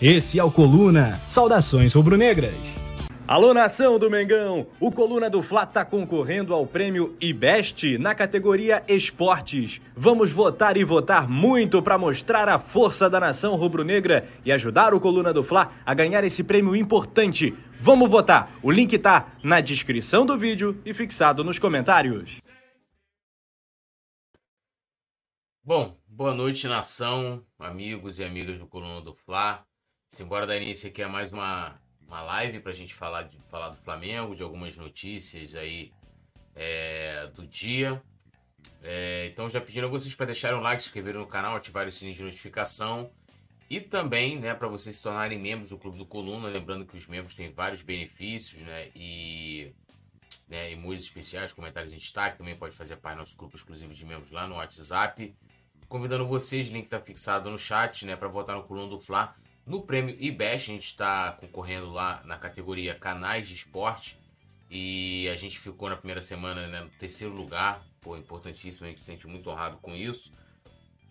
Esse é o Coluna. Saudações rubro-negras. Alô, nação do Mengão! O Coluna do Fla tá concorrendo ao prêmio IBEST na categoria Esportes. Vamos votar e votar muito para mostrar a força da nação rubro-negra e ajudar o Coluna do Fla a ganhar esse prêmio importante. Vamos votar! O link tá na descrição do vídeo e fixado nos comentários. Bom, boa noite, nação, amigos e amigas do Coluna do Fla. Simbora dar início aqui a mais uma, uma live para a gente falar, de, falar do Flamengo, de algumas notícias aí é, do dia. É, então já pedindo a vocês para deixarem um like, se inscreverem no canal, ativarem o sininho de notificação e também, né, para vocês se tornarem membros do Clube do Coluna, lembrando que os membros têm vários benefícios, né, e né, emojis especiais, comentários em destaque, também pode fazer parte do nosso grupo exclusivo de membros lá no WhatsApp. Convidando vocês, link está fixado no chat, né, para votar no Coluna do Fla. No prêmio IBEST, a gente está concorrendo lá na categoria Canais de Esporte. E a gente ficou na primeira semana né, no terceiro lugar. Pô, importantíssimo, a gente se sente muito honrado com isso.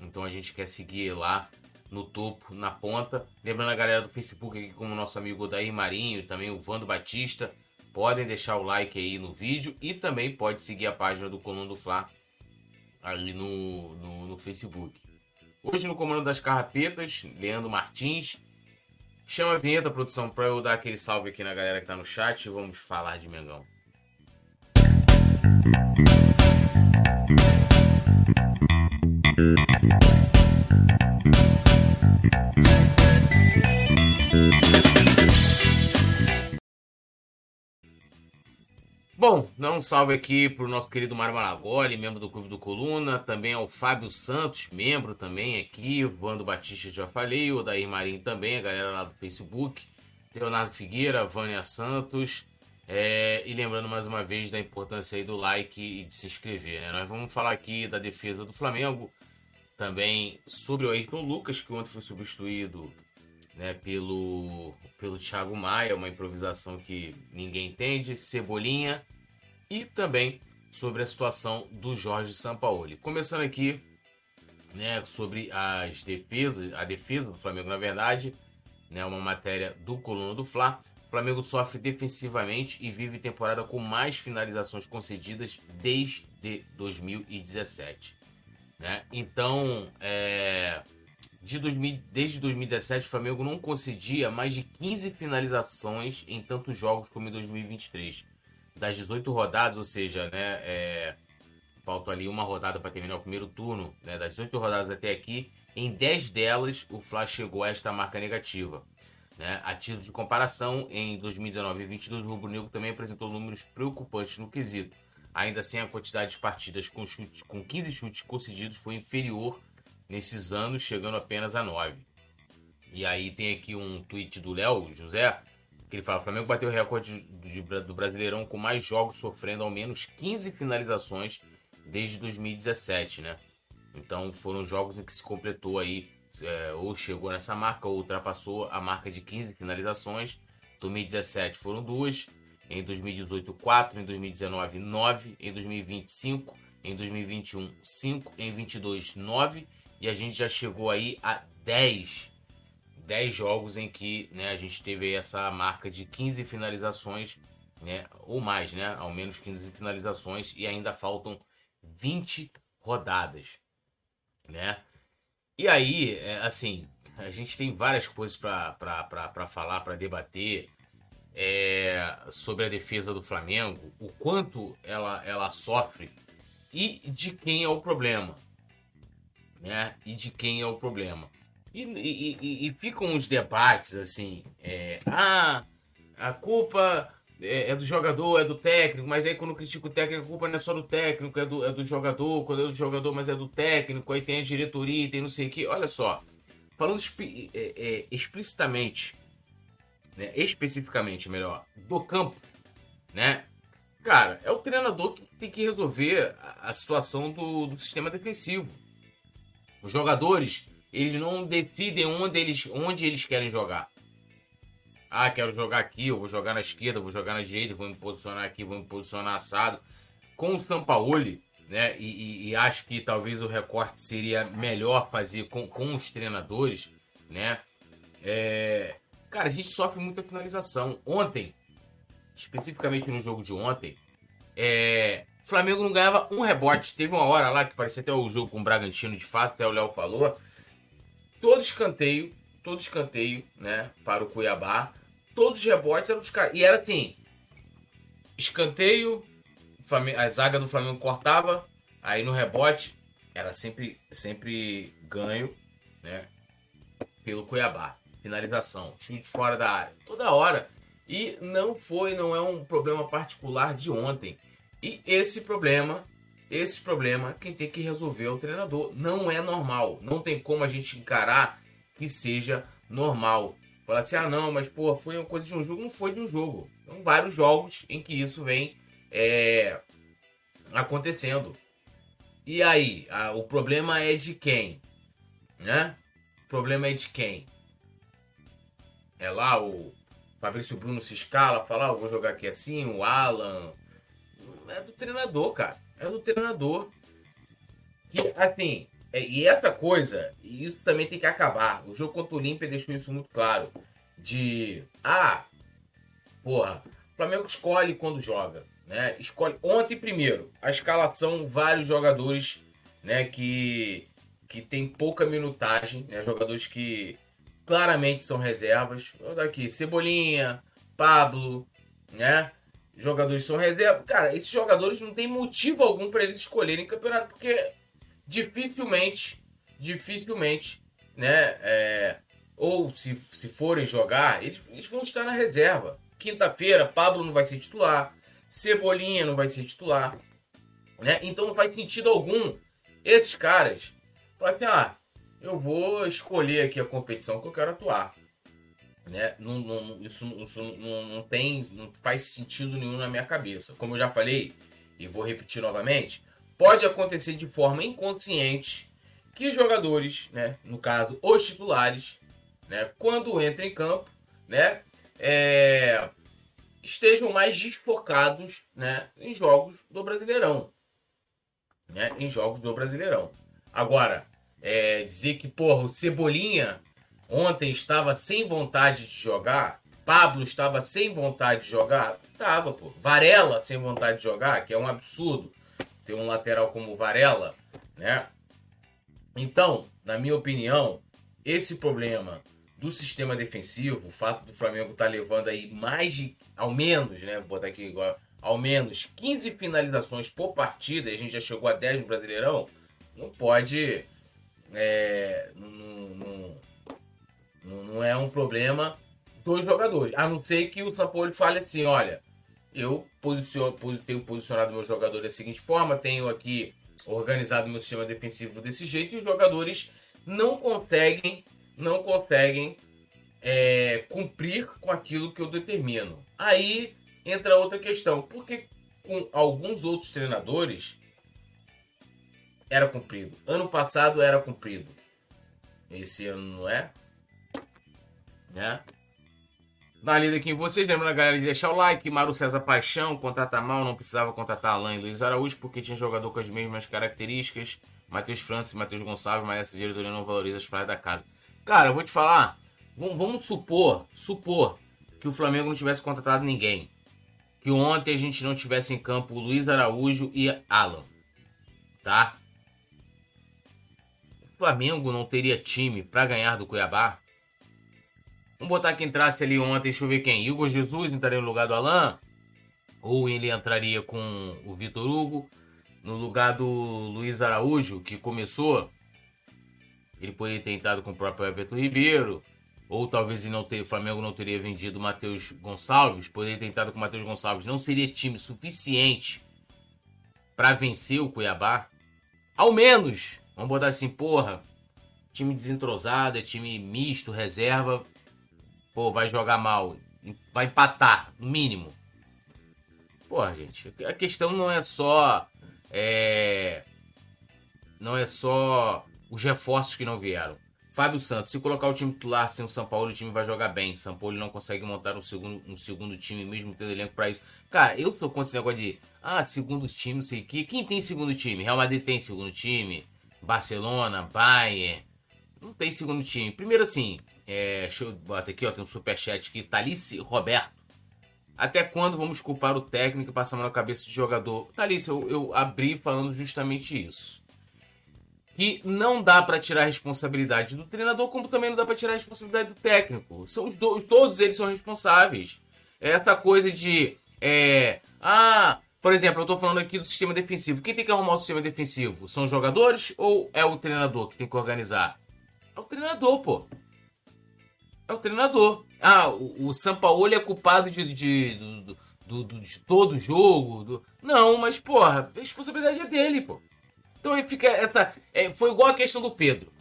Então a gente quer seguir lá no topo, na ponta. Lembrando a galera do Facebook aqui, como nosso amigo Odair Marinho também o Vando Batista. Podem deixar o like aí no vídeo e também pode seguir a página do Coluna do Fla ali no, no, no Facebook. Hoje no comando das carrapetas, Leandro Martins. Chama a vinheta, produção, para eu dar aquele salve aqui na galera que tá no chat e vamos falar de Mengão. Bom, dá um salve aqui pro nosso querido Mário Malagoli, membro do Clube do Coluna, também ao Fábio Santos, membro também aqui, o Vando Batista já falei, o Dair Marinho também, a galera lá do Facebook, Leonardo Figueira, Vânia Santos, é, e lembrando mais uma vez da importância aí do like e de se inscrever, né? Nós vamos falar aqui da defesa do Flamengo, também sobre o Ayrton Lucas, que ontem foi substituído né, pelo, pelo Thiago Maia, uma improvisação que ninguém entende, Cebolinha, e também sobre a situação do Jorge Sampaoli. Começando aqui né, sobre as defesas, a defesa do Flamengo, na verdade, né, uma matéria do Coluna do Fla. O Flamengo sofre defensivamente e vive temporada com mais finalizações concedidas desde 2017. Né? Então, é, de 2000, desde 2017, o Flamengo não concedia mais de 15 finalizações em tantos jogos como em 2023. Das 18 rodadas, ou seja, né, é, falta ali uma rodada para terminar o primeiro turno, né, das 18 rodadas até aqui, em 10 delas o Fla chegou a esta marca negativa. Né? A título de comparação, em 2019 e 2022, o Rubro Negro também apresentou números preocupantes no quesito. Ainda assim, a quantidade de partidas com, chute, com 15 chutes concedidos foi inferior nesses anos, chegando apenas a 9. E aí tem aqui um tweet do Léo José, que ele fala: Flamengo bateu o recorde do Brasileirão com mais jogos sofrendo ao menos 15 finalizações desde 2017, né? Então foram jogos em que se completou aí, é, ou chegou nessa marca, ou ultrapassou a marca de 15 finalizações. 2017 foram duas, em 2018 quatro, em 2019 nove, em 2020 cinco, em 2021 cinco, em 22 nove e a gente já chegou aí a 10, 10 jogos em que né, a gente teve essa marca de 15 finalizações, né, ou mais, né, ao menos 15 finalizações, e ainda faltam 20 rodadas, né? E aí, é, assim, a gente tem várias coisas para falar, para debater é, sobre a defesa do Flamengo, o quanto ela, ela sofre e de quem é o problema né? E de quem é o problema. E, e, e, e ficam os debates assim, é, ah, a culpa é, é, do jogador, é do técnico, mas aí quando critica o técnico, a culpa não é só do técnico, é do, é do jogador, quando é do jogador, mas é do técnico, aí tem a diretoria, tem não sei o que. Olha só, falando é, é, explicitamente né, especificamente melhor, do campo, né? Cara, é o treinador que tem que resolver a, a situação do, do sistema defensivo. Os jogadores, eles não decidem onde eles, onde eles querem jogar. Ah, quero jogar aqui, eu vou jogar na esquerda, vou jogar na direita, vou me posicionar aqui, vou me posicionar assado. Com o Sampaoli, né? E, e, e, acho que talvez o recorte seria melhor fazer com, com os treinadores, né? É, cara, a gente sofre muita finalização. Ontem, especificamente no jogo de ontem, é, Flamengo não ganhava um rebote. Teve uma hora lá que parecia até o jogo com o Bragantino, de fato, até o Léo falou. Todo escanteio, todo escanteio, né, para o Cuiabá. Todos os rebotes eram dos caras. E era assim: escanteio, a zaga do Flamengo cortava, aí no rebote era sempre, sempre ganho, né? Pelo Cuiabá. Finalização, chute fora da área, toda hora. E não foi, não é um problema particular de ontem. E esse problema, esse problema, quem tem que resolver é o treinador. Não é normal. Não tem como a gente encarar que seja normal. Falar assim, ah não, mas pô, foi uma coisa de um jogo. Não foi de um jogo. São vários jogos em que isso vem é, acontecendo. E aí, a, o problema é de quem? Né? O problema é de quem? É lá o Fabrício Bruno se escala, fala, ah, vou jogar aqui assim, o Alan. É do treinador, cara. É do treinador. Que, assim, é, e essa coisa, isso também tem que acabar. O jogo contra o Olímpia deixou isso muito claro. De, ah, porra, o Flamengo escolhe quando joga né? Escolhe ontem primeiro a escalação vários jogadores, né, que que tem pouca minutagem, né? Jogadores que claramente são reservas. Vou dar aqui Cebolinha, Pablo, né? Jogadores são reservas. Cara, esses jogadores não tem motivo algum para eles escolherem campeonato, porque dificilmente, dificilmente, né? É, ou se, se forem jogar, eles, eles vão estar na reserva. Quinta-feira, Pablo não vai ser titular. Cebolinha não vai ser titular. Né? Então não faz sentido algum esses caras falar assim: ah, eu vou escolher aqui a competição que eu quero atuar. Né? Não, não, isso, isso não, não, tem, não faz sentido nenhum na minha cabeça. Como eu já falei, e vou repetir novamente, pode acontecer de forma inconsciente que jogadores, né, no caso os titulares, né, quando entram em campo, né, é, estejam mais desfocados né, em jogos do Brasileirão. Né, em jogos do Brasileirão. Agora, é, dizer que, porra, o Cebolinha ontem estava sem vontade de jogar, Pablo estava sem vontade de jogar, tava, pô. Varela sem vontade de jogar, que é um absurdo ter um lateral como Varela, né? Então, na minha opinião, esse problema do sistema defensivo, o fato do Flamengo estar tá levando aí mais de, ao menos, né, vou botar aqui igual, ao menos 15 finalizações por partida, e a gente já chegou a 10 no Brasileirão, não pode, é, não, não, não, não é um problema dos jogadores, a não ser que o Sampaoli fale assim, olha, eu posiciono, tenho posicionado meu jogador da seguinte forma, tenho aqui organizado meu sistema defensivo desse jeito, e os jogadores não conseguem não conseguem é, cumprir com aquilo que eu determino. Aí entra outra questão. Porque com alguns outros treinadores era cumprido. Ano passado era cumprido. Esse ano não é? Né? Dá lida aqui em vocês. Lembrando a galera de deixar o like. Maru César Paixão, contrata mal, não precisava contratar Alain e Luiz Araújo porque tinha jogador com as mesmas características. Matheus França e Matheus Gonçalves, mas essa diretoria não valoriza as praias da casa. Cara, eu vou te falar. Vamos supor, supor que o Flamengo não tivesse contratado ninguém. Que ontem a gente não tivesse em campo o Luiz Araújo e Alan. Tá? O Flamengo não teria time para ganhar do Cuiabá? Vamos botar que entrasse ali ontem, deixa eu ver quem. Igor Jesus entraria no lugar do Alan? Ou ele entraria com o Vitor Hugo? No lugar do Luiz Araújo, que começou ele poderia ter entrado com o próprio Everton Ribeiro, ou talvez não ter, o Flamengo não teria vendido o Matheus Gonçalves, poderia ter entrado com o Matheus Gonçalves. Não seria time suficiente para vencer o Cuiabá? Ao menos, vamos botar assim, porra, time desentrosado, é time misto, reserva, pô, vai jogar mal. vai empatar, no mínimo. Porra, gente, a questão não é só. É, não é só os reforços que não vieram. Fábio Santos, se colocar o time titular sem o São Paulo, o time vai jogar bem. São Paulo não consegue montar um segundo, um segundo time, mesmo tendo elenco para isso. Cara, eu sou contra esse negócio de. Ah, segundo time, não sei o quê. Quem tem segundo time? Real Madrid tem segundo time. Barcelona, Bayern. Não tem segundo time. Primeiro assim, é, deixa eu botar aqui, ó, tem um superchat aqui. Talice Roberto. Até quando vamos culpar o técnico e passar na cabeça do jogador? Talice, eu, eu abri falando justamente isso que não dá para tirar a responsabilidade do treinador, como também não dá para tirar a responsabilidade do técnico. São os dois, todos eles são responsáveis. É essa coisa de, é, ah, por exemplo, eu estou falando aqui do sistema defensivo. Quem tem que arrumar o sistema defensivo? São os jogadores ou é o treinador que tem que organizar? É o treinador, pô. É o treinador. Ah, o, o Sampaoli é culpado de, de, de, de, de todo o jogo. Do... Não, mas, porra, a responsabilidade é dele, pô. Então aí fica essa. É, foi igual a questão do Pedro.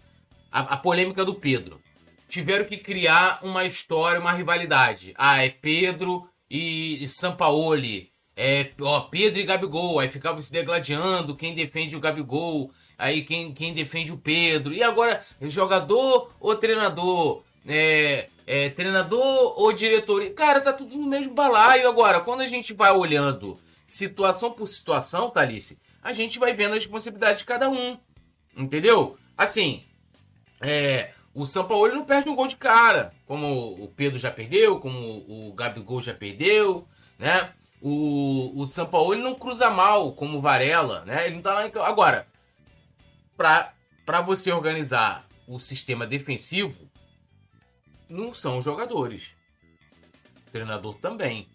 A, a, polêmica do Pedro. Tiveram que criar uma história, uma rivalidade. Ah, é Pedro e, e Sampaoli. É, ó, Pedro e Gabigol. Aí ficava se degladiando quem defende o Gabigol. Aí quem, quem defende o Pedro. E agora, jogador ou treinador? É, é, treinador ou diretoria? Cara, tá tudo no mesmo balaio agora. Quando a gente vai olhando situação por situação, Thalisse, a gente vai vendo a responsabilidade de cada um. Entendeu? Assim, é, o São Paulo não perde um gol de cara, como o Pedro já perdeu, como o Gabigol já perdeu, né? O, o São Paulo não cruza mal, como o Varela, né? Ele não tá lá em... Agora, pra, pra você organizar o sistema defensivo, não são jogadores. Treinador também.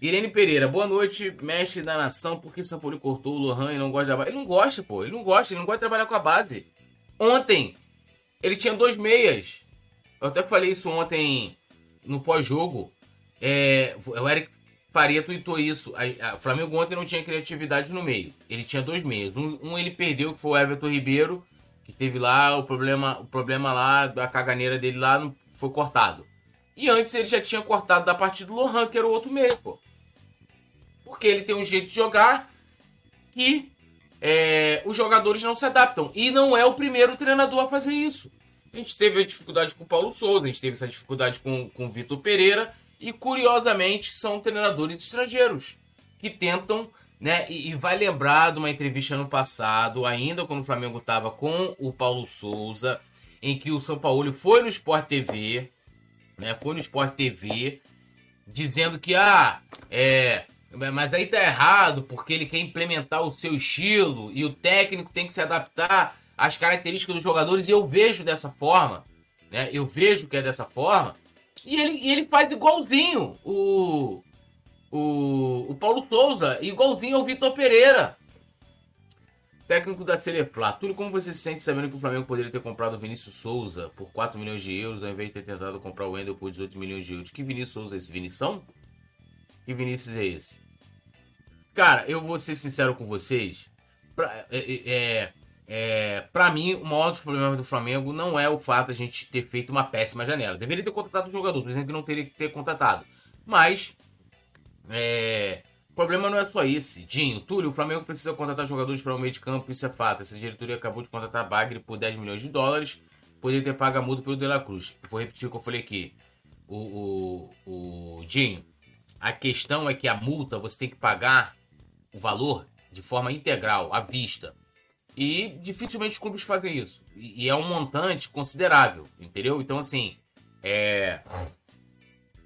Irene Pereira, boa noite, mestre da nação. Por que Paulo cortou o Lohan e não gosta da base? Ele não gosta, pô. Ele não gosta, ele não gosta de trabalhar com a base. Ontem, ele tinha dois meias. Eu até falei isso ontem no pós-jogo. É, o Eric Faria tweetou isso. O Flamengo ontem não tinha criatividade no meio. Ele tinha dois meias. Um, um ele perdeu, que foi o Everton Ribeiro, que teve lá o problema, o problema lá, da caganeira dele lá, não, foi cortado. E antes ele já tinha cortado da partida do Lohan, que era o outro meio, pô porque ele tem um jeito de jogar que é, os jogadores não se adaptam. E não é o primeiro treinador a fazer isso. A gente teve a dificuldade com o Paulo Souza, a gente teve essa dificuldade com, com o Vitor Pereira, e curiosamente são treinadores estrangeiros que tentam, né? E, e, vai lembrar de uma entrevista no passado, ainda quando o Flamengo estava com o Paulo Souza, em que o São Paulo foi no Sport TV, né? Foi no Sport TV, dizendo que ah, é, mas aí tá errado, porque ele quer implementar o seu estilo e o técnico tem que se adaptar às características dos jogadores, e eu vejo dessa forma, né? Eu vejo que é dessa forma. E ele, e ele faz igualzinho o, o, o Paulo Souza, igualzinho ao Vitor Pereira. Técnico da Celeflá. Túlio, como você se sente sabendo que o Flamengo poderia ter comprado o Vinícius Souza por 4 milhões de euros ao invés de ter tentado comprar o Wendel por 18 milhões de euros? Que Vinícius Souza é esse? Vinição? Que Vinícius é esse? Cara, eu vou ser sincero com vocês. Pra, é, é, é, é pra mim, o maior dos problemas do Flamengo não é o fato de a gente ter feito uma péssima janela. Deveria ter contratado o jogador, dizendo que não teria que ter contratado. Mas, é, o problema não é só esse. Dinho, Túlio, o Flamengo precisa contratar jogadores para o meio de campo, isso é fato. Essa diretoria acabou de contratar Bagre por 10 milhões de dólares. Poderia ter pago a multa pelo De La Cruz. vou repetir o que eu falei aqui. O, o, o Dinho, a questão é que a multa você tem que pagar o valor de forma integral, à vista. E dificilmente os clubes fazem isso. E, é um montante considerável, entendeu? Então, assim, é...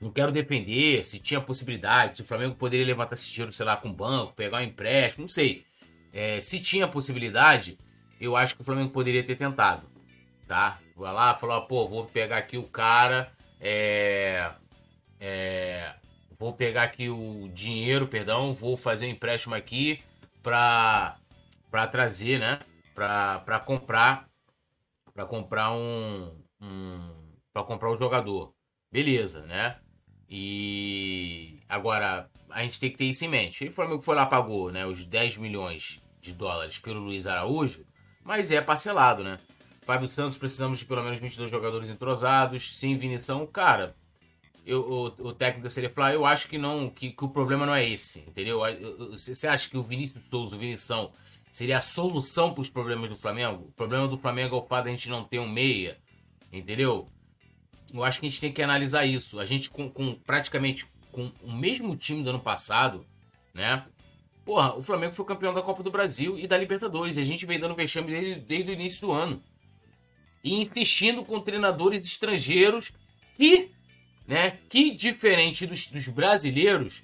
não quero defender se tinha possibilidade, se o Flamengo poderia levantar esse dinheiro, sei lá, com o banco, pegar um empréstimo, não sei. É, se tinha possibilidade, eu acho que o Flamengo poderia ter tentado, tá? Vai lá, falou, pô, vou pegar aqui o cara, é, é, vou pegar aqui o dinheiro, perdão, vou fazer um empréstimo aqui para para trazer, né? Para comprar para comprar um, um para comprar um jogador. Beleza, né? E agora a gente tem que ter isso em mente. O Flamengo foi lá pagou, né, os 10 milhões de dólares pelo Luiz Araújo, mas é parcelado, né? Fábio Santos, precisamos de pelo menos 22 jogadores entrosados, sem Vinição, cara, eu, o, o técnico seria falar, eu acho que não, que, que o problema não é esse, entendeu? Você acha que o Vinícius Souza, o Vinição, seria a solução para os problemas do Flamengo? O problema do Flamengo é o fato de a gente não ter um meia, entendeu? Eu acho que a gente tem que analisar isso. A gente com, com praticamente com o mesmo time do ano passado, né? Porra, o Flamengo foi campeão da Copa do Brasil e da Libertadores. E a gente vem dando vexame desde, desde o início do ano. E insistindo com treinadores estrangeiros que né? Que diferente dos, dos brasileiros,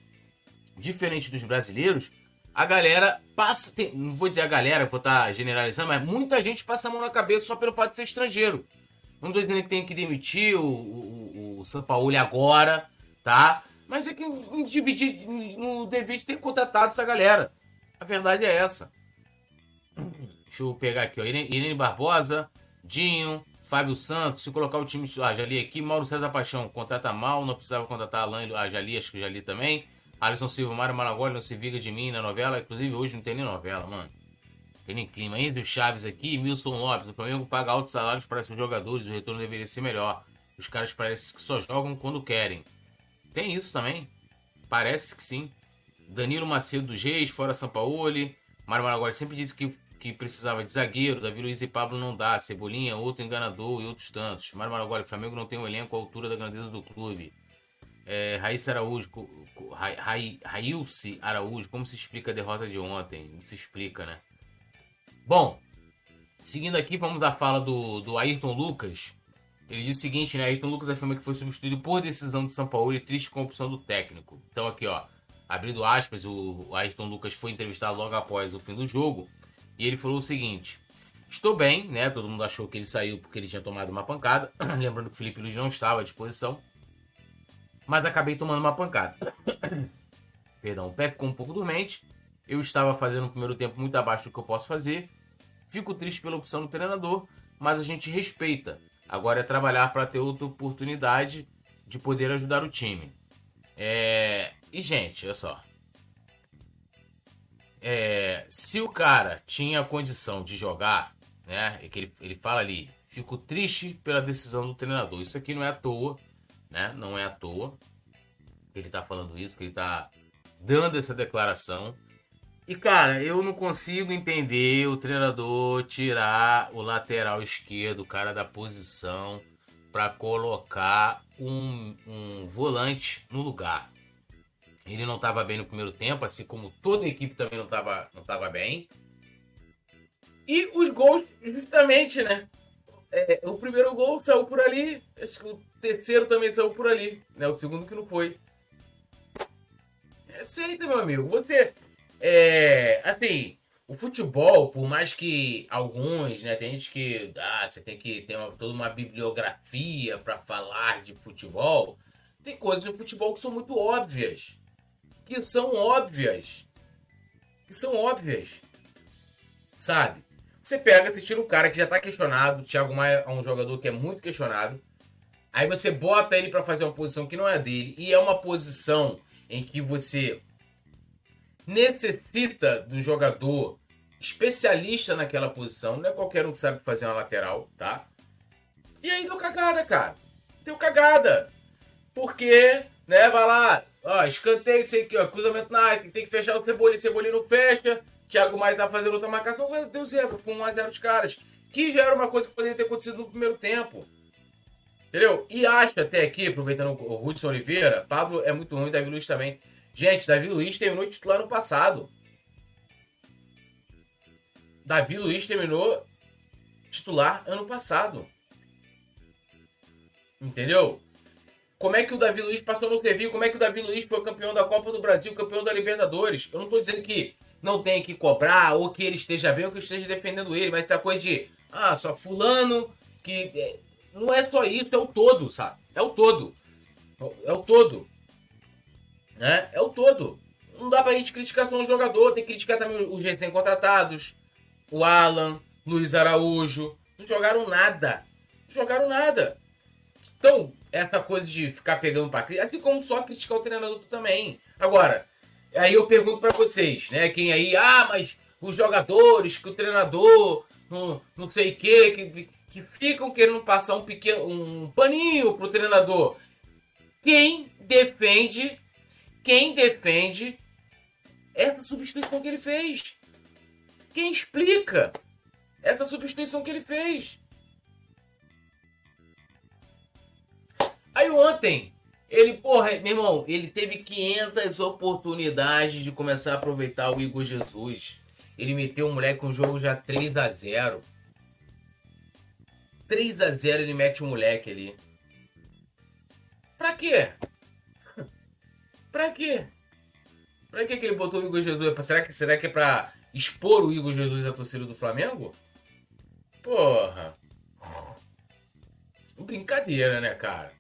diferente dos brasileiros, a galera passa. Tem, não vou dizer a galera, vou estar tá generalizando, mas muita gente passa a mão na cabeça só pelo fato de ser estrangeiro. Não tô dizendo que tem que demitir o, o, o São Paulo agora, tá? Mas é que no dividir, no David tem contratado essa galera. A verdade é essa. Deixa eu pegar aqui, ó. Irene Barbosa, Dinho, Fábio Santos, se colocar o time. Ah, já li aqui. Mauro César Paixão, contrata mal, não precisava contratar Alain. Ah, já li, acho que já li também. Alisson Silva, Mário Malagoli, não se viga de mim na novela. Inclusive, hoje não tem nem novela, mano. Tem clima. Enzo Chaves aqui, Wilson Lopes. O Flamengo paga altos salários para seus jogadores. O retorno deveria ser melhor. Os caras parecem que só jogam quando querem. Tem isso também. Parece que sim. Danilo Macedo do Reis, fora Sampaoli. Mário Malagoli sempre disse que que precisava de zagueiro, Davi Luiz e Pablo não dá, Cebolinha, outro enganador e outros tantos. Mário Maragoli, Flamengo não tem um elenco à altura da grandeza do clube. É, Raíssa Araújo, Ra, Raílce Araújo, como se explica a derrota de ontem? Não se explica, né? Bom, seguindo aqui, vamos à fala do, do Ayrton Lucas. Ele diz o seguinte, né? Ayrton Lucas afirma que foi substituído por decisão de São Paulo e triste com a opção do técnico. Então aqui, ó, abrindo aspas, o, o Ayrton Lucas foi entrevistado logo após o fim do jogo e ele falou o seguinte: Estou bem, né? Todo mundo achou que ele saiu porque ele tinha tomado uma pancada. Lembrando que o Felipe Luiz não estava à disposição. Mas acabei tomando uma pancada. Perdão, o pé ficou um pouco dormente. Eu estava fazendo um primeiro tempo muito abaixo do que eu posso fazer. Fico triste pela opção do treinador, mas a gente respeita. Agora é trabalhar para ter outra oportunidade de poder ajudar o time. É... E, gente, olha só é, se o cara tinha condição de jogar, né? É que ele, ele fala ali, fico triste pela decisão do treinador. Isso aqui não é à toa, né? Não é à toa que ele tá falando isso, que ele tá dando essa declaração. E cara, eu não consigo entender o treinador tirar o lateral esquerdo, o cara da posição, para colocar um, um volante no lugar. Ele não estava bem no primeiro tempo, assim como toda a equipe também não estava não tava bem. E os gols, justamente, né? É, o primeiro gol saiu por ali, acho que o terceiro também saiu por ali, né? O segundo que não foi. Aceita, meu amigo. Você, é, assim, o futebol, por mais que alguns, né, tem gente que, ah, você tem que ter uma, toda uma bibliografia para falar de futebol, tem coisas no futebol que são muito óbvias que são óbvias. Que são óbvias. Sabe? Você pega, você tira um cara que já tá questionado, o Thiago Maia é um jogador que é muito questionado. Aí você bota ele para fazer uma posição que não é dele. E é uma posição em que você necessita um jogador especialista naquela posição. Não é qualquer um que sabe fazer uma lateral, tá? E aí deu cagada, cara. Deu cagada. Porque, né, vai lá, Ó, escanteio, sei que, ó, cruzamento na área, tem que fechar o Cebolinha, Cebolinha não fecha. Thiago Maia tá fazendo outra marcação, deu zero, com 1x0 os caras. Que já era uma coisa que poderia ter acontecido no primeiro tempo. Entendeu? E acho até aqui, aproveitando o Hudson Oliveira, Pablo é muito ruim, Davi Luiz também. Gente, Davi Luiz terminou titular no passado. Davi Luiz terminou titular ano passado. Entendeu? Como é que o Davi Luiz passou no Sevilla? Como é que o Davi Luiz foi campeão da Copa do Brasil, campeão da Libertadores? Eu não estou dizendo que não tem que cobrar, ou que ele esteja bem, ou que eu esteja defendendo ele, mas essa coisa de, ah, só fulano, que. É, não é só isso, é o todo, sabe? É o todo. É o todo. Né? É o todo. Não dá pra gente criticar só um jogador, tem que criticar também os recém-contratados, o Alan, Luiz Araújo. Não jogaram nada. Não jogaram nada. Então, essa coisa de ficar pegando pra crítica, assim como só criticar o treinador também. Agora, aí eu pergunto para vocês, né? Quem aí, ah, mas os jogadores, que o treinador, não, não sei o que, que ficam querendo passar um pequeno um paninho pro treinador. quem defende, quem defende essa substituição que ele fez? Quem explica essa substituição que ele fez? Aí ontem, ele, porra, meu irmão, ele teve 500 oportunidades de começar a aproveitar o Igor Jesus. Ele meteu o moleque com um jogo já 3 a 0 3 a 0 ele mete o moleque ali. Pra quê? Pra quê? Pra que, que ele botou o Igor Jesus? Será que, será que é pra expor o Igor Jesus à torcida do Flamengo? Porra. Brincadeira, né, cara?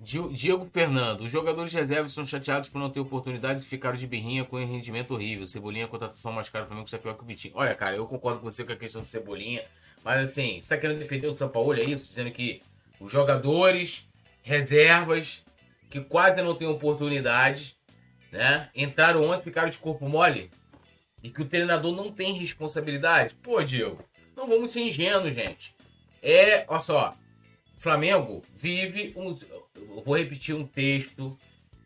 Diego Fernando, os jogadores reservas estão chateados por não ter oportunidades e ficaram de birrinha com um rendimento horrível. Cebolinha, contratação mais cara do Flamengo, está pior que o Vitinho. Olha, cara, eu concordo com você com a questão do Cebolinha, mas assim, você está querendo defender o São Paulo, é isso? Dizendo que os jogadores, reservas, que quase não têm oportunidade, né? Entraram ontem, ficaram de corpo mole. E que o treinador não tem responsabilidade. Pô, Diego, não vamos ser ingênuos, gente. É, olha só, Flamengo vive um. Eu vou repetir um texto.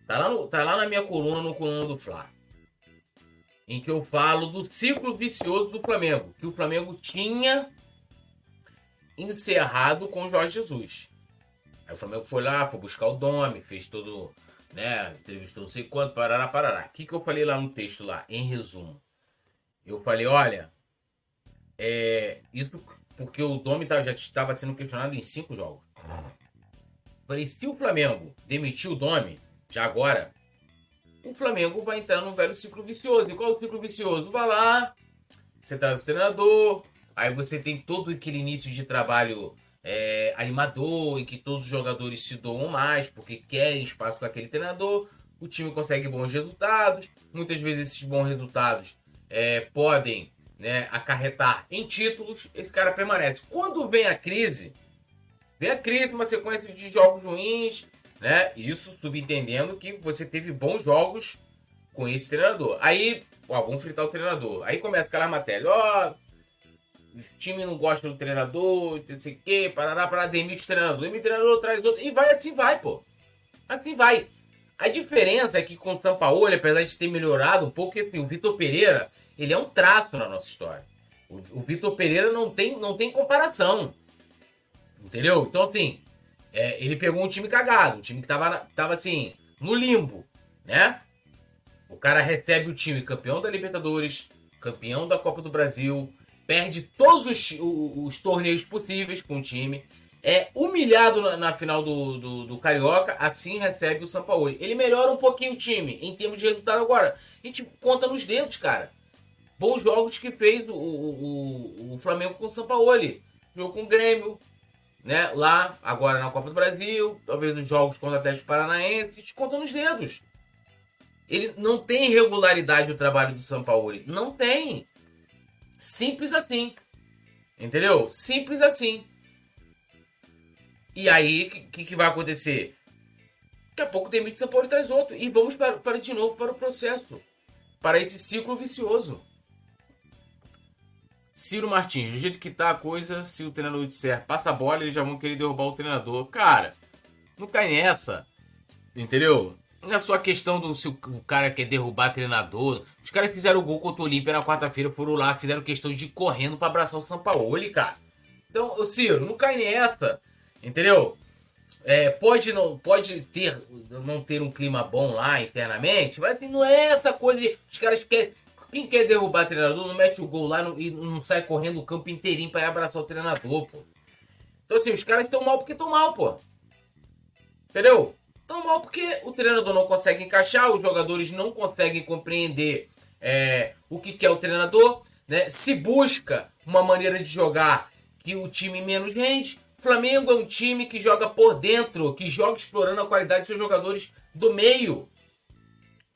Tá lá, no, tá lá na minha coluna, no coluna do Fla. Em que eu falo do ciclo vicioso do Flamengo. Que o Flamengo tinha encerrado com Jorge Jesus. Aí o Flamengo foi lá, foi buscar o Dome, fez todo. Né, entrevistou não sei quanto, parará, parará. O que, que eu falei lá no texto lá, em resumo? Eu falei, olha, é, isso porque o Domi já estava sendo questionado em cinco jogos. Falei, se o Flamengo demitir o Domi, já agora, o Flamengo vai entrar num velho ciclo vicioso. E qual é o ciclo vicioso? Vai lá, você traz o treinador, aí você tem todo aquele início de trabalho é, animador, em que todos os jogadores se doam mais, porque querem espaço com aquele treinador, o time consegue bons resultados, muitas vezes esses bons resultados é, podem né, acarretar em títulos, esse cara permanece. Quando vem a crise, vem a crise, uma sequência de jogos ruins, né? Isso subentendendo que você teve bons jogos com esse treinador. Aí, ó, vamos fritar o treinador. Aí começa aquela matéria, ó, o time não gosta do treinador, não sei o quê, parará, para demite o treinador, demite o treinador, traz outro, e vai assim vai, pô. Assim vai. A diferença é que com o São Paulo, apesar de ter melhorado um pouco, assim, o Vitor Pereira, ele é um traço na nossa história. O, o Vitor Pereira não tem, não tem comparação. Entendeu? Então, assim, é, ele pegou um time cagado, um time que tava, tava assim, no limbo, né? O cara recebe o time campeão da Libertadores, campeão da Copa do Brasil, perde todos os, os, os torneios possíveis com o time, é humilhado na, na final do, do, do, Carioca, assim recebe o São Paulo. Ele melhora um pouquinho o time em termos de resultado agora. A gente conta nos dedos, cara bons jogos que fez o, o, o Flamengo com o Sampaoli. Jogo com o Grêmio, né? Lá, agora na Copa do Brasil, talvez nos jogos contra o Atlético Paranaense, descontando os dedos. Ele não tem regularidade o trabalho do Sampaoli. Não tem. Simples assim. Entendeu? Simples assim. E aí, o que, que vai acontecer? Daqui a pouco demite São Paulo e traz outro. E vamos para, para de novo para o processo. Para esse ciclo vicioso. Ciro Martins, do jeito que tá a coisa, se o treinador disser passa a bola, eles já vão querer derrubar o treinador. Cara, não cai nessa. Entendeu? Não é só a questão do se o cara quer derrubar treinador. Os caras fizeram o gol contra o Olímpia na quarta-feira, foram lá, fizeram questão de ir correndo para abraçar o Sampaoli, cara. Então, Ciro, não cai nessa. Entendeu? É, pode não pode ter não ter um clima bom lá internamente, mas assim, não é essa coisa de os caras querem quem quer derrubar treinador não mete o gol lá e não sai correndo o campo inteirinho para abraçar o treinador, pô. Então, assim, os caras estão mal porque estão mal, pô. Entendeu? Estão mal porque o treinador não consegue encaixar, os jogadores não conseguem compreender é, o que quer o treinador, né? Se busca uma maneira de jogar que o time menos rende. Flamengo é um time que joga por dentro, que joga explorando a qualidade dos seus jogadores do meio.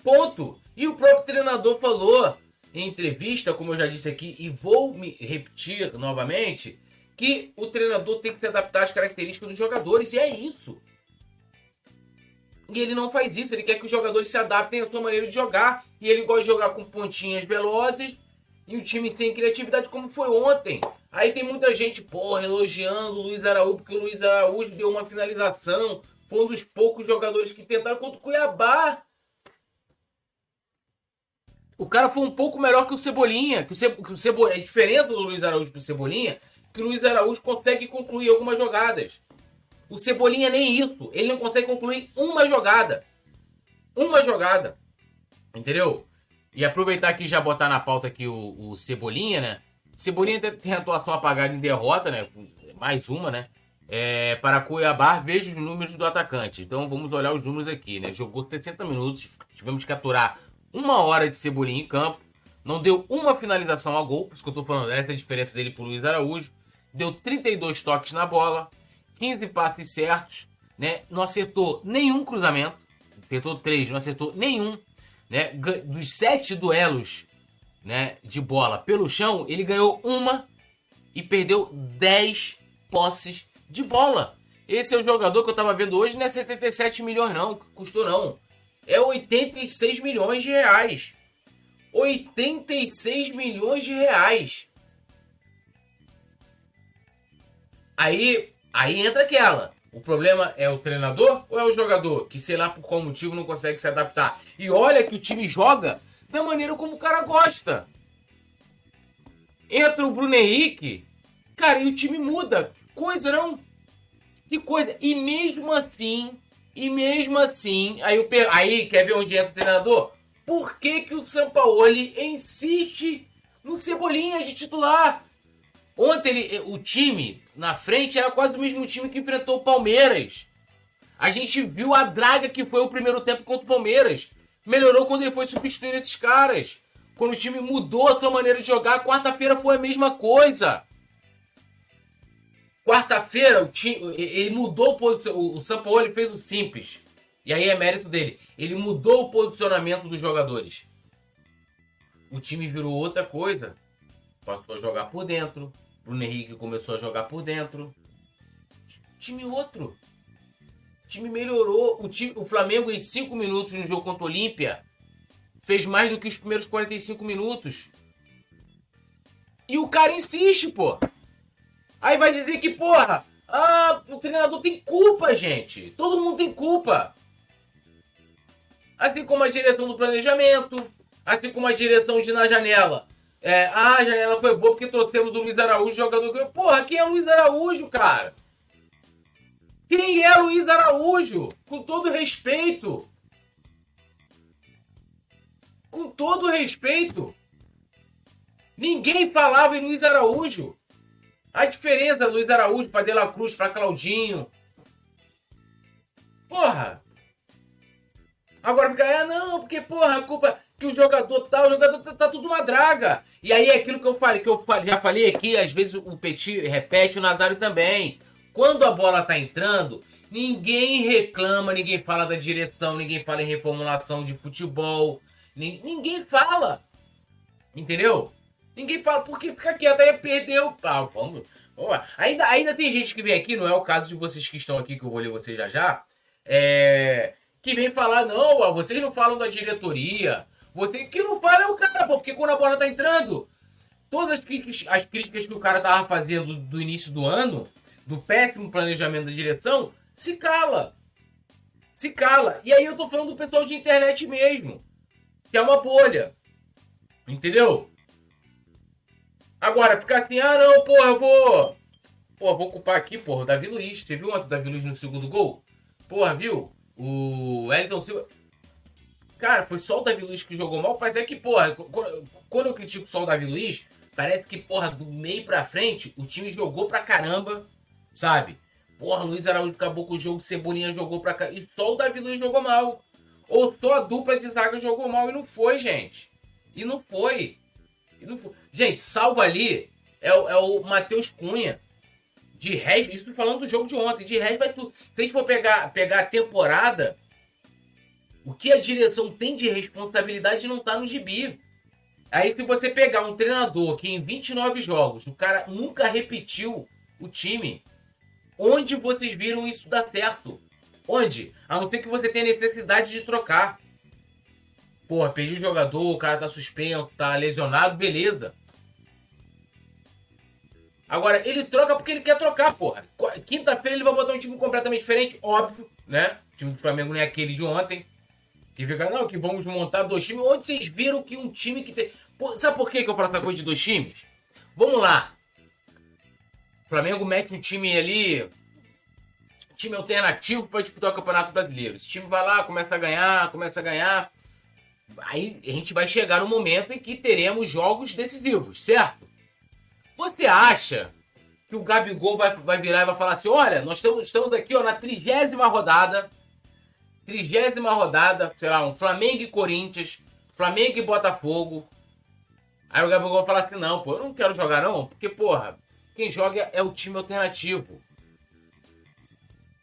Ponto. E o próprio treinador falou em entrevista, como eu já disse aqui, e vou me repetir novamente, que o treinador tem que se adaptar às características dos jogadores, e é isso. E ele não faz isso, ele quer que os jogadores se adaptem à sua maneira de jogar, e ele gosta de jogar com pontinhas velozes e um time sem criatividade, como foi ontem. Aí tem muita gente, porra, elogiando o Luiz Araújo, porque o Luiz Araújo deu uma finalização Foi um dos poucos jogadores que tentaram contra o Cuiabá. O cara foi um pouco melhor que o Cebolinha. Que o, Ce... que o Cebolinha. A diferença do Luiz Araújo pro Cebolinha que o Luiz Araújo consegue concluir algumas jogadas. O Cebolinha nem isso. Ele não consegue concluir uma jogada. Uma jogada. Entendeu? E aproveitar aqui já botar na pauta aqui o, o Cebolinha, né? Cebolinha tem atuação apagada em derrota, né? Mais uma, né? É, para Cuiabá, veja os números do atacante. Então vamos olhar os números aqui, né? Jogou 60 minutos, tivemos que aturar uma hora de Cebolinha em campo. Não deu uma finalização a gol, por isso que eu tô falando, essa é a diferença dele pro Luiz Araújo. Deu 32 toques na bola, 15 passes certos, né? Não acertou nenhum cruzamento, tentou três, não acertou nenhum, né? Dos sete duelos, né, de bola pelo chão, ele ganhou uma e perdeu 10 posses de bola. Esse é o jogador que eu tava vendo hoje, não é 77 milhões não, que custou não. É 86 milhões de reais. 86 milhões de reais. Aí, aí entra aquela. O problema é o treinador ou é o jogador que, sei lá por qual motivo, não consegue se adaptar? E olha que o time joga da maneira como o cara gosta. Entra o Bruno Henrique, cara, e o time muda. Coisa não? Que coisa. E mesmo assim, e mesmo assim, aí, aí quer ver onde entra o treinador? Por que, que o Sampaoli insiste no Cebolinha de titular? Ontem ele, o time na frente era quase o mesmo time que enfrentou o Palmeiras. A gente viu a draga que foi o primeiro tempo contra o Palmeiras. Melhorou quando ele foi substituir esses caras. Quando o time mudou a sua maneira de jogar, quarta-feira foi a mesma coisa. Quarta-feira, o time, ele mudou o posicionamento. O Sampaoli fez o simples. E aí é mérito dele. Ele mudou o posicionamento dos jogadores. O time virou outra coisa. Passou a jogar por dentro. Bruno Henrique começou a jogar por dentro. Time outro. O time melhorou. O, time, o Flamengo, em 5 minutos no jogo contra o Olímpia, fez mais do que os primeiros 45 minutos. E o cara insiste, pô. Aí vai dizer que, porra, ah, o treinador tem culpa, gente. Todo mundo tem culpa. Assim como a direção do planejamento, assim como a direção de na janela. É, ah, a janela foi boa porque trouxemos o Luiz Araújo, jogador. Porra, quem é Luiz Araújo, cara? Quem é Luiz Araújo? Com todo respeito. Com todo respeito. Ninguém falava em Luiz Araújo. A diferença Luiz Araújo para De La Cruz, para Claudinho. Porra. Agora fica, ah, não, porque, porra, a culpa que o jogador tá, o jogador tá, tá, tudo uma draga. E aí é aquilo que eu falei, que eu já falei aqui, às vezes o Petit repete, o Nazário também. Quando a bola tá entrando, ninguém reclama, ninguém fala da direção, ninguém fala em reformulação de futebol. Ninguém fala. Entendeu? Ninguém fala, porque fica quieto, aí perdeu. Ah, vamos. Ainda, ainda tem gente que vem aqui, não é o caso de vocês que estão aqui, que eu vou ler vocês já já. É, que vem falar, não, vocês não falam da diretoria. Você que não fala é o cara, pô, porque quando a bola tá entrando, todas as críticas, as críticas que o cara tava fazendo do, do início do ano, do péssimo planejamento da direção, se cala. Se cala. E aí eu tô falando do pessoal de internet mesmo. Que é uma bolha. Entendeu? Agora, ficar assim, ah não, porra, eu vou. Pô, vou ocupar aqui, porra, o Davi Luiz. Você viu ontem o Davi Luiz no segundo gol? Porra, viu? O Elton Silva. Cara, foi só o Davi Luiz que jogou mal. Mas é que, porra, quando eu critico só o Davi Luiz, parece que, porra, do meio pra frente, o time jogou pra caramba, sabe? Porra, Luiz Araújo acabou com o jogo, Cebolinha jogou pra caramba. E só o Davi Luiz jogou mal. Ou só a dupla de zaga jogou mal e não foi, gente. E não foi. Gente, salvo ali é, é o Matheus Cunha. De resto, isso falando do jogo de ontem. De resto, vai tudo. Se a gente for pegar, pegar a temporada, o que a direção tem de responsabilidade não tá no gibi. Aí, se você pegar um treinador que em 29 jogos, o cara nunca repetiu o time, onde vocês viram isso dar certo? Onde? A não ser que você tenha necessidade de trocar. Porra, perdi o jogador, o cara tá suspenso, tá lesionado, beleza. Agora, ele troca porque ele quer trocar, porra. Quinta-feira ele vai botar um time completamente diferente, óbvio. né? O time do Flamengo não é aquele de ontem. Que fica, não, que vamos montar dois times. Onde vocês viram que um time que tem. Pô, sabe por que eu falo essa coisa de dois times? Vamos lá. O Flamengo mete um time ali. Time alternativo para disputar o Campeonato Brasileiro. Esse time vai lá, começa a ganhar, começa a ganhar. Aí a gente vai chegar no momento em que teremos jogos decisivos, certo? Você acha que o Gabigol vai, vai virar e vai falar assim: olha, nós estamos, estamos aqui ó, na trigésima rodada. Trigésima rodada, sei lá, um Flamengo e Corinthians, Flamengo e Botafogo. Aí o Gabigol vai falar assim: não, pô, eu não quero jogar não, porque, porra, quem joga é o time alternativo.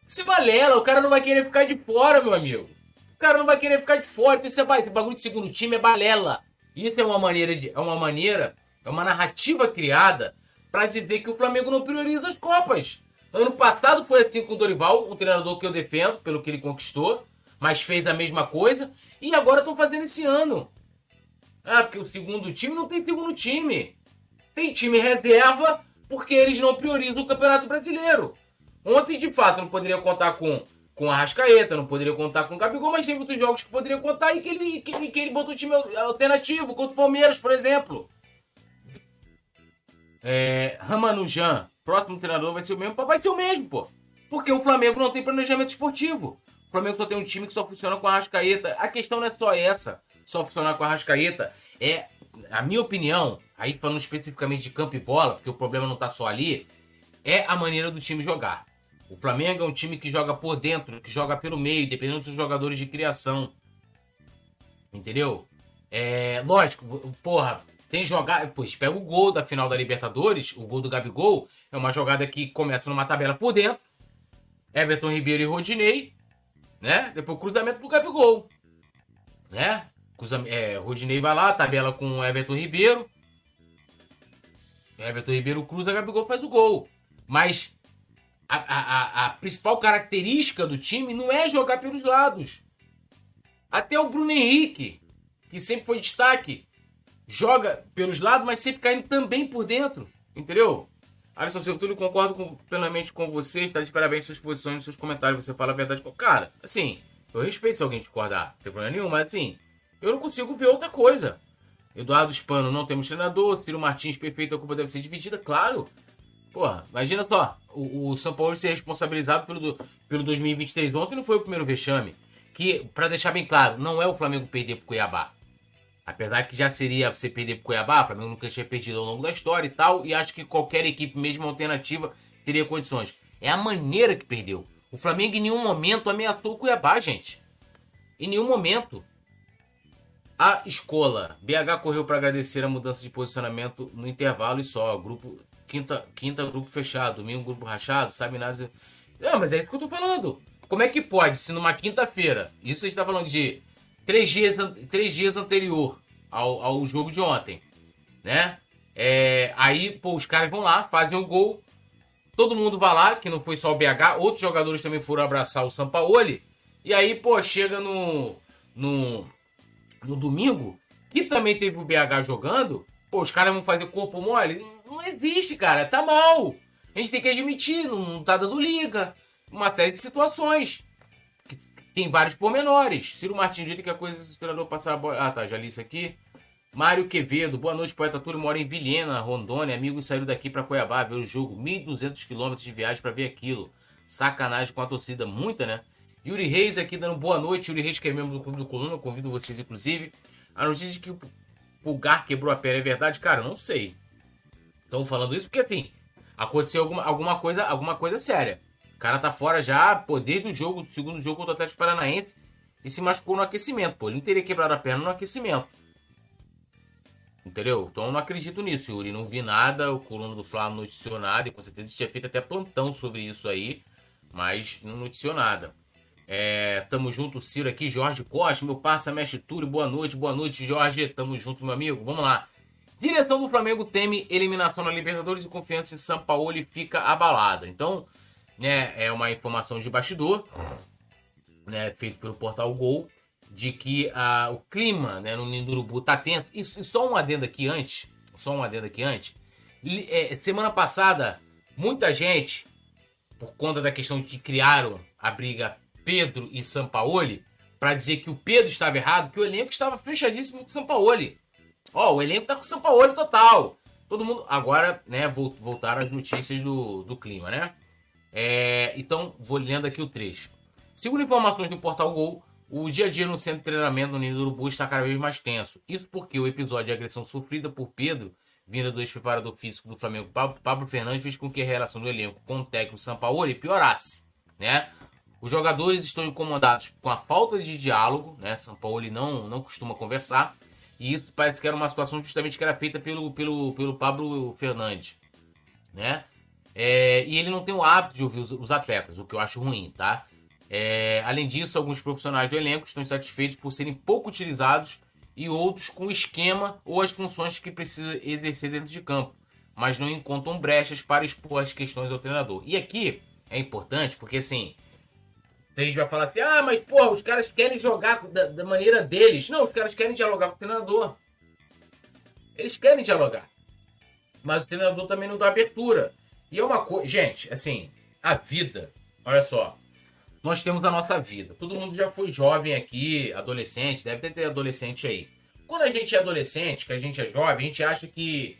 Se valela, o cara não vai querer ficar de fora, meu amigo. O cara não vai querer ficar de fora. Então, esse, esse bagulho de segundo time é balela. Isso é uma maneira de. É uma maneira. É uma narrativa criada para dizer que o Flamengo não prioriza as Copas. Ano passado foi assim com o Dorival, um treinador que eu defendo pelo que ele conquistou, mas fez a mesma coisa. E agora estão fazendo esse ano. Ah, porque o segundo time não tem segundo time. Tem time reserva porque eles não priorizam o Campeonato Brasileiro. Ontem, de fato, não poderia contar com, com a Rascaeta, não poderia contar com o Gabigol, mas tem outros jogos que poderia contar e que ele, que, que ele botou um time alternativo, contra o Palmeiras, por exemplo. É, Ramanujan, próximo treinador vai ser o mesmo? Vai ser o mesmo, pô. Porque o Flamengo não tem planejamento esportivo. O Flamengo só tem um time que só funciona com a Rascaeta. A questão não é só essa, só funcionar com a Rascaeta. É, a minha opinião, aí falando especificamente de campo e bola, porque o problema não tá só ali, é a maneira do time jogar. O Flamengo é um time que joga por dentro, que joga pelo meio, dependendo dos jogadores de criação. Entendeu? É, lógico, porra, tem jogada. Pois pega o gol da final da Libertadores, o gol do Gabigol, é uma jogada que começa numa tabela por dentro. Everton Ribeiro e Rodinei, né? Depois cruzamento pro Gabigol, né? É, Rodinei vai lá, tabela com o Everton Ribeiro. Everton Ribeiro cruza, Gabigol faz o gol. Mas a, a, a, principal característica do time não é jogar pelos lados. Até o Bruno Henrique, que sempre foi destaque, joga pelos lados, mas sempre caindo também por dentro. Entendeu? Alisson eu concordo com, plenamente com você. Está de parabéns suas posições, seus comentários. Você fala a verdade. Cara, assim, eu respeito se alguém discordar. Não tem problema nenhum, mas assim, eu não consigo ver outra coisa. Eduardo Spano, não temos treinador. Ciro Martins, perfeito, a culpa deve ser dividida. Claro. Porra, imagina só. O, o São Paulo ser responsabilizado pelo, pelo 2023. Ontem não foi o primeiro vexame. Que, para deixar bem claro, não é o Flamengo perder pro Cuiabá. Apesar que já seria você perder pro Cuiabá, o Flamengo nunca tinha perdido ao longo da história e tal, e acho que qualquer equipe, mesmo alternativa, teria condições. É a maneira que perdeu. O Flamengo em nenhum momento ameaçou o Cuiabá, gente. Em nenhum momento. A escola. BH correu para agradecer a mudança de posicionamento no intervalo e só. Grupo quinta, quinta grupo fechado, domingo grupo rachado, sabe nada. Não, mas é isso que eu tô falando. Como é que pode, se numa quinta-feira, isso a gente tá falando de três dias, três dias anterior ao, ao jogo de ontem, né? É, aí, pô, os caras vão lá, fazem o gol, todo mundo vai lá, que não foi só o BH, outros jogadores também foram abraçar o Sampaoli, e aí, pô, chega no, no, no domingo, que também teve o BH jogando, pô, os caras vão fazer corpo mole? Não existe, cara, tá mal. A gente tem que admitir, não, não tá dando liga. Uma série de situações. Tem vários pormenores. Ciro Martins, jeito que a coisa o treinador passar a bola. Ah, tá, já li isso aqui. Mário Quevedo, boa noite, poeta Túlio, mora em Vilhena, Rondônia. Amigos saiu daqui para Cuiabá ver o jogo. 1.200 quilômetros de viagem para ver aquilo. Sacanagem com a torcida, muita, né? Yuri Reis aqui dando boa noite. Yuri Reis, que é membro do Clube do Coluna, convido vocês, inclusive. A notícia de que o Pulgar quebrou a perna é verdade? Cara, não sei. Estou falando isso porque, assim, aconteceu alguma, alguma, coisa, alguma coisa séria cara tá fora já, pô, desde o jogo, do segundo jogo contra o Atlético Paranaense e se machucou no aquecimento, pô. Ele não teria quebrado a perna no aquecimento. Entendeu? Então eu não acredito nisso, Yuri. Não vi nada, o coluna do Flamengo não noticiou nada, e com certeza tinha feito até plantão sobre isso aí, mas não noticiou nada. É, tamo junto, Ciro aqui, Jorge Costa, meu parça, mestre Túlio, boa noite, boa noite, Jorge, tamo junto, meu amigo, vamos lá. Direção do Flamengo teme eliminação na Libertadores e confiança em São Paulo fica abalada. Então, né, é uma informação de bastidor, né, feito pelo portal Gol, de que uh, o clima né, no Ninho do Urubu tá tenso. E, e, só um adendo aqui antes, só um adendo aqui antes. É, semana passada, muita gente, por conta da questão de que criaram a briga Pedro e Sampaoli para dizer que o Pedro estava errado, que o elenco estava fechadíssimo com o Sampaoli. Ó, o elenco tá com o Sampaoli total. Todo mundo. Agora, né, voltaram as notícias do, do clima, né? É, então, vou lendo aqui o trecho. Segundo informações do Portal Gol, o dia a dia no centro de treinamento no Ninho do Urubu está cada vez mais tenso. Isso porque o episódio de agressão sofrida por Pedro, vinda do ex-preparador físico do Flamengo, Pablo Fernandes, fez com que a relação do elenco com o técnico Sampaoli piorasse, né? Os jogadores estão incomodados com a falta de diálogo, né? São Paulo não, não costuma conversar. E isso parece que era uma situação justamente que era feita pelo, pelo, pelo Pablo Fernandes, né? É, e ele não tem o hábito de ouvir os, os atletas, o que eu acho ruim, tá? É, além disso, alguns profissionais do elenco estão insatisfeitos por serem pouco utilizados e outros com o esquema ou as funções que precisa exercer dentro de campo, mas não encontram brechas para expor as questões ao treinador. E aqui é importante porque, assim, a gente vai falar assim: ah, mas porra, os caras querem jogar da, da, maneira deles. Não, os caras querem dialogar com o treinador. Eles querem dialogar. Mas o treinador também não dá abertura. E é uma coisa. Gente, assim, a vida. Olha só. Nós temos a nossa vida. Todo mundo já foi jovem aqui, adolescente, deve ter adolescente aí. Quando a gente é adolescente, que a gente é jovem, a gente acha que,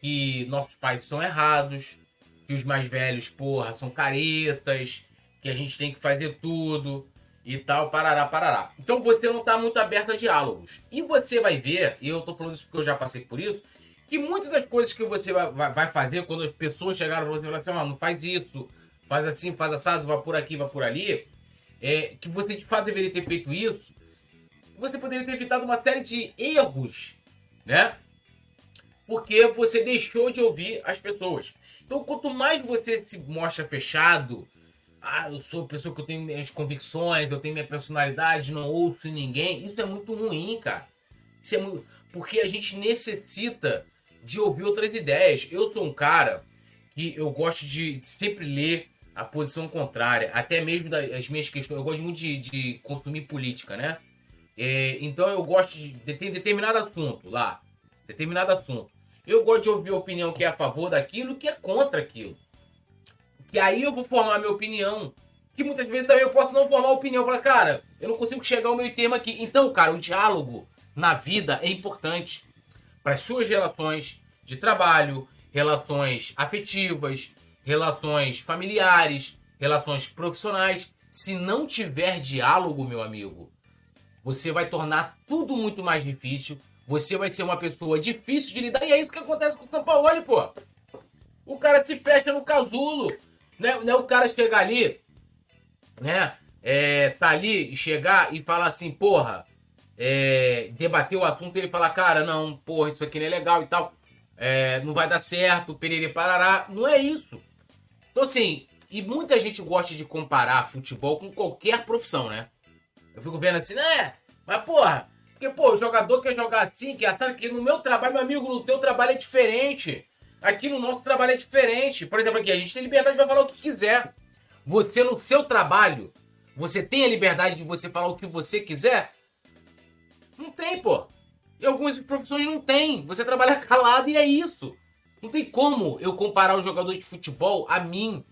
que nossos pais estão errados, que os mais velhos, porra, são caretas, que a gente tem que fazer tudo e tal, parará, parará. Então você não está muito aberto a diálogos. E você vai ver, e eu estou falando isso porque eu já passei por isso, que muitas das coisas que você vai, vai fazer quando as pessoas chegaram para você e falaram assim, ah, não faz isso, faz assim, faz assado, vai por aqui, vai por ali, é, que você de fato deveria ter feito isso, você poderia ter evitado uma série de erros, né? Porque você deixou de ouvir as pessoas. Então, quanto mais você se mostra fechado, ah, eu sou pessoa que eu tenho minhas convicções, eu tenho minha personalidade, não ouço ninguém. Isso é muito ruim, cara. Isso é muito... Porque a gente necessita de ouvir outras ideias. Eu sou um cara que eu gosto de sempre ler a posição contrária, até mesmo das minhas questões. Eu gosto muito de, de consumir política, né? É, então eu gosto de, de ter determinado assunto lá, determinado assunto. Eu gosto de ouvir a opinião que é a favor daquilo que é contra aquilo. E aí eu vou formar minha opinião. Que muitas vezes também eu posso não formar opinião. Falar, cara, eu não consigo chegar ao meio termo aqui. Então, cara, o diálogo na vida é importante para as suas relações de trabalho, relações afetivas, relações familiares, relações profissionais. Se não tiver diálogo, meu amigo, você vai tornar tudo muito mais difícil. Você vai ser uma pessoa difícil de lidar. E é isso que acontece com o São Paulo, pô. O cara se fecha no casulo. Não é, não é o cara chegar ali, né? É, tá ali, chegar e falar assim, porra, é, debater o assunto ele falar, cara, não, porra, isso aqui não é legal e tal, é, não vai dar certo, perere parará. Não é isso. Então, assim, e muita gente gosta de comparar futebol com qualquer profissão, né? Eu fico vendo assim, né? Mas, porra, porque, pô, o jogador quer jogar assim, que assado, que no meu trabalho, meu amigo, no teu trabalho é diferente. Aqui no nosso trabalho é diferente. Por exemplo, aqui a gente tem liberdade para falar o que quiser. Você no seu trabalho, você tem a liberdade de você falar o que você quiser? Não tem, pô. E algumas profissões não tem. Você trabalha calado e é isso. Não tem como eu comparar o jogador de futebol a mim.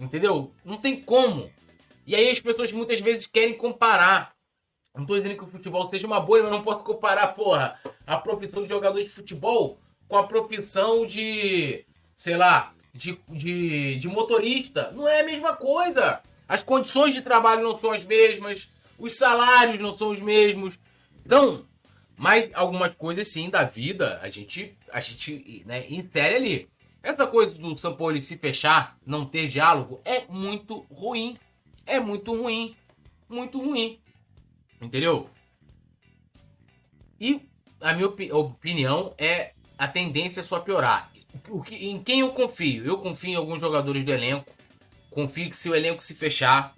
Entendeu? Não tem como. E aí as pessoas muitas vezes querem comparar. Não tô dizendo que o futebol seja uma bolha, mas não posso comparar, porra, a profissão de jogador de futebol com a profissão de, sei lá, de, de, de motorista. Não é a mesma coisa. As condições de trabalho não são as mesmas, os salários não são os mesmos. Então, mas algumas coisas sim da vida a gente, a gente né, insere ali. Essa coisa do Sampoli se fechar, não ter diálogo, é muito ruim. É muito ruim. Muito ruim. Entendeu? E a minha opinião é a tendência é só piorar. O que, em quem eu confio? Eu confio em alguns jogadores do elenco. Confio que se o elenco se fechar,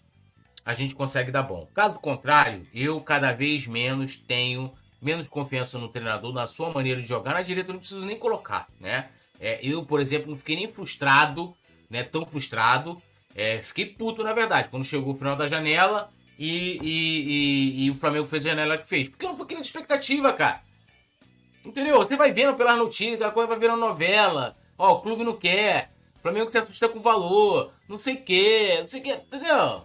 a gente consegue dar bom. Caso contrário, eu cada vez menos tenho menos confiança no treinador, na sua maneira de jogar. Na direita eu não preciso nem colocar, né? É, eu, por exemplo, não fiquei nem frustrado, né? Tão frustrado. É, fiquei puto, na verdade, quando chegou o final da janela e, e, e, e o Flamengo fez a janela que fez. Porque eu não fiquei na expectativa, cara. Entendeu? Você vai vendo pelas notícias, a coisa vai virando novela. Ó, o clube não quer. O Flamengo se assusta com o valor. Não sei o quê. Não sei o quê. Entendeu?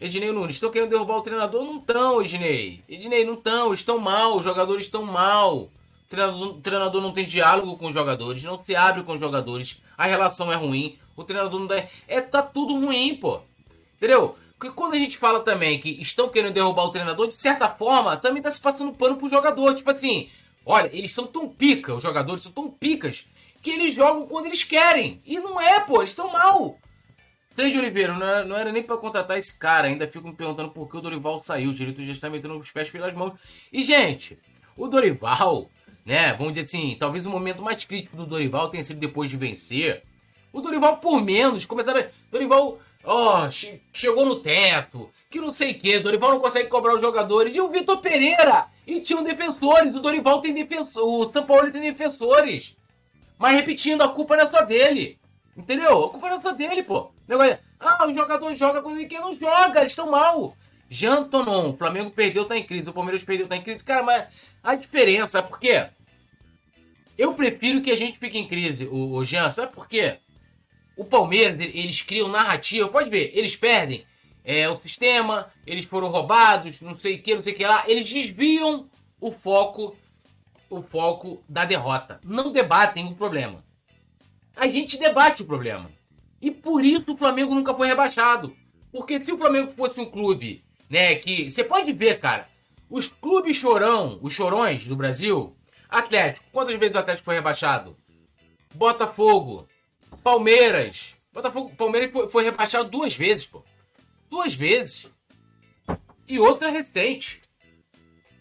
Ednei Nunes, estão querendo derrubar o treinador? Não estão, Ednei. Ednei, não estão, estão mal, os jogadores estão mal. O treinador, o treinador não tem diálogo com os jogadores, não se abre com os jogadores, a relação é ruim, o treinador não dá. É, tá tudo ruim, pô. Entendeu? Porque quando a gente fala também que estão querendo derrubar o treinador, de certa forma, também tá se passando pano pro jogador. Tipo assim, olha, eles são tão pica, os jogadores são tão picas, que eles jogam quando eles querem. E não é, pô, eles estão mal. Cleide Oliveira, não era, não era nem para contratar esse cara, ainda fico me perguntando por que o Dorival saiu. O direito já está metendo os pés pelas mãos. E, gente, o Dorival, né, vamos dizer assim, talvez o momento mais crítico do Dorival tenha sido depois de vencer. O Dorival, por menos, começaram. Dorival ó, oh, che chegou no teto, que não sei o que, Dorival não consegue cobrar os jogadores. E o Vitor Pereira, e tinham defensores, o Dorival tem defensores, o São Paulo tem defensores. Mas repetindo, a culpa não é só dele. Entendeu? A culpa é só dele, pô. Negócio, ah, o jogador joga quando ele quer, não joga, eles estão mal. Jean Tonon, o Flamengo perdeu, tá em crise. O Palmeiras perdeu, tá em crise. Cara, mas a diferença, por quê? Eu prefiro que a gente fique em crise, o, o Jean, sabe por quê? O Palmeiras, eles criam narrativa, pode ver, eles perdem é, o sistema, eles foram roubados, não sei o que, não sei o que lá. Eles desviam o foco, o foco da derrota. Não debatem o problema. A gente debate o problema. E por isso o Flamengo nunca foi rebaixado. Porque se o Flamengo fosse um clube, né, que você pode ver, cara, os clubes chorão, os chorões do Brasil, Atlético, quantas vezes o Atlético foi rebaixado? Botafogo, Palmeiras. Botafogo, Palmeiras foi, foi rebaixado duas vezes, pô. Duas vezes. E outra recente.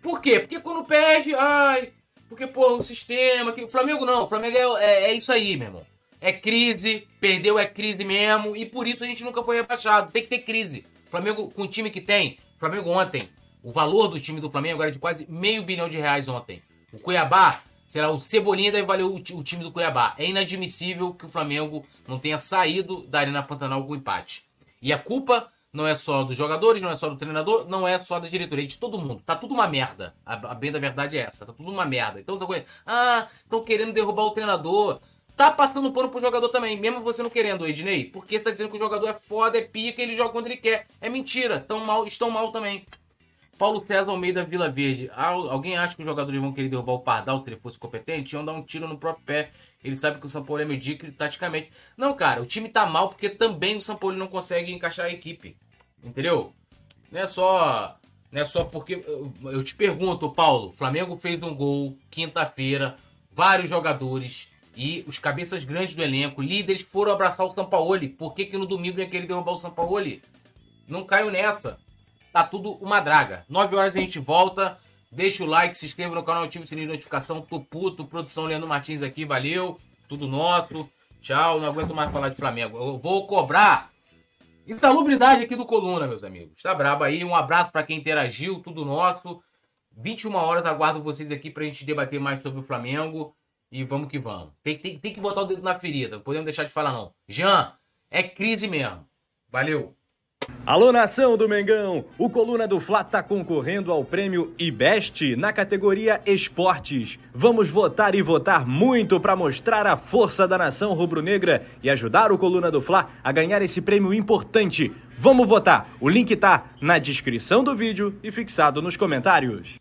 Por quê? Porque quando perde, ai, porque, pô, o sistema. Que... O Flamengo não, o Flamengo é, é, é, isso aí, meu irmão. É crise, perdeu é crise mesmo, e por isso a gente nunca foi rebaixado. Tem que ter crise. Flamengo, com o time que tem, Flamengo ontem, o valor do time do Flamengo era de quase meio bilhão de reais ontem. O Cuiabá será o Cebolinha deve valer o, time do Cuiabá. É inadmissível que o Flamengo não tenha saído da Arena Pantanal com empate. E a culpa não é só dos jogadores, não é só do treinador, não é só da diretoria, é de todo mundo. Tá tudo uma merda. A, a bem da verdade é essa, tá tudo uma merda. Então essa coisa, ah, estão querendo derrubar o treinador. Tá passando pano pro jogador também, mesmo você não querendo, Ednei. Porque você tá dizendo que o jogador é foda, é pica, ele joga quando ele quer. É mentira, tão mal, estão mal também. Paulo César Almeida Vila Verde. Alguém acha que os jogadores vão querer derrubar o Pardal se ele fosse competente? Iam dar um tiro no próprio pé. Ele sabe que o São Paulo é medíocre taticamente. Não, cara, o time tá mal porque também o São Paulo não consegue encaixar a equipe. Entendeu? Não é só. Não é só porque. Eu te pergunto, Paulo. Flamengo fez um gol quinta-feira. Vários jogadores. E os cabeças grandes do elenco, líderes, foram abraçar o Sampaoli. Por que, que no domingo ia querer derrubar o Sampaoli? Não caiu nessa. Tá tudo uma draga. 9 horas a gente volta. Deixa o like, se inscreva no canal, ative o sininho de notificação. Tô puto. Produção Leandro Martins aqui, valeu. Tudo nosso. Tchau. Não aguento mais falar de Flamengo. Eu vou cobrar insalubridade aqui do Coluna, meus amigos. Tá brabo aí. Um abraço para quem interagiu. Tudo nosso. 21 horas aguardo vocês aqui pra gente debater mais sobre o Flamengo. E vamos que vamos. Tem, tem, tem que botar o dedo na ferida. Não podemos deixar de falar, não. Jean, é crise mesmo. Valeu. Alô nação do Mengão! O Coluna do Fla está concorrendo ao prêmio IBEST na categoria Esportes. Vamos votar e votar muito para mostrar a força da nação rubro-negra e ajudar o Coluna do Fla a ganhar esse prêmio importante. Vamos votar! O link está na descrição do vídeo e fixado nos comentários.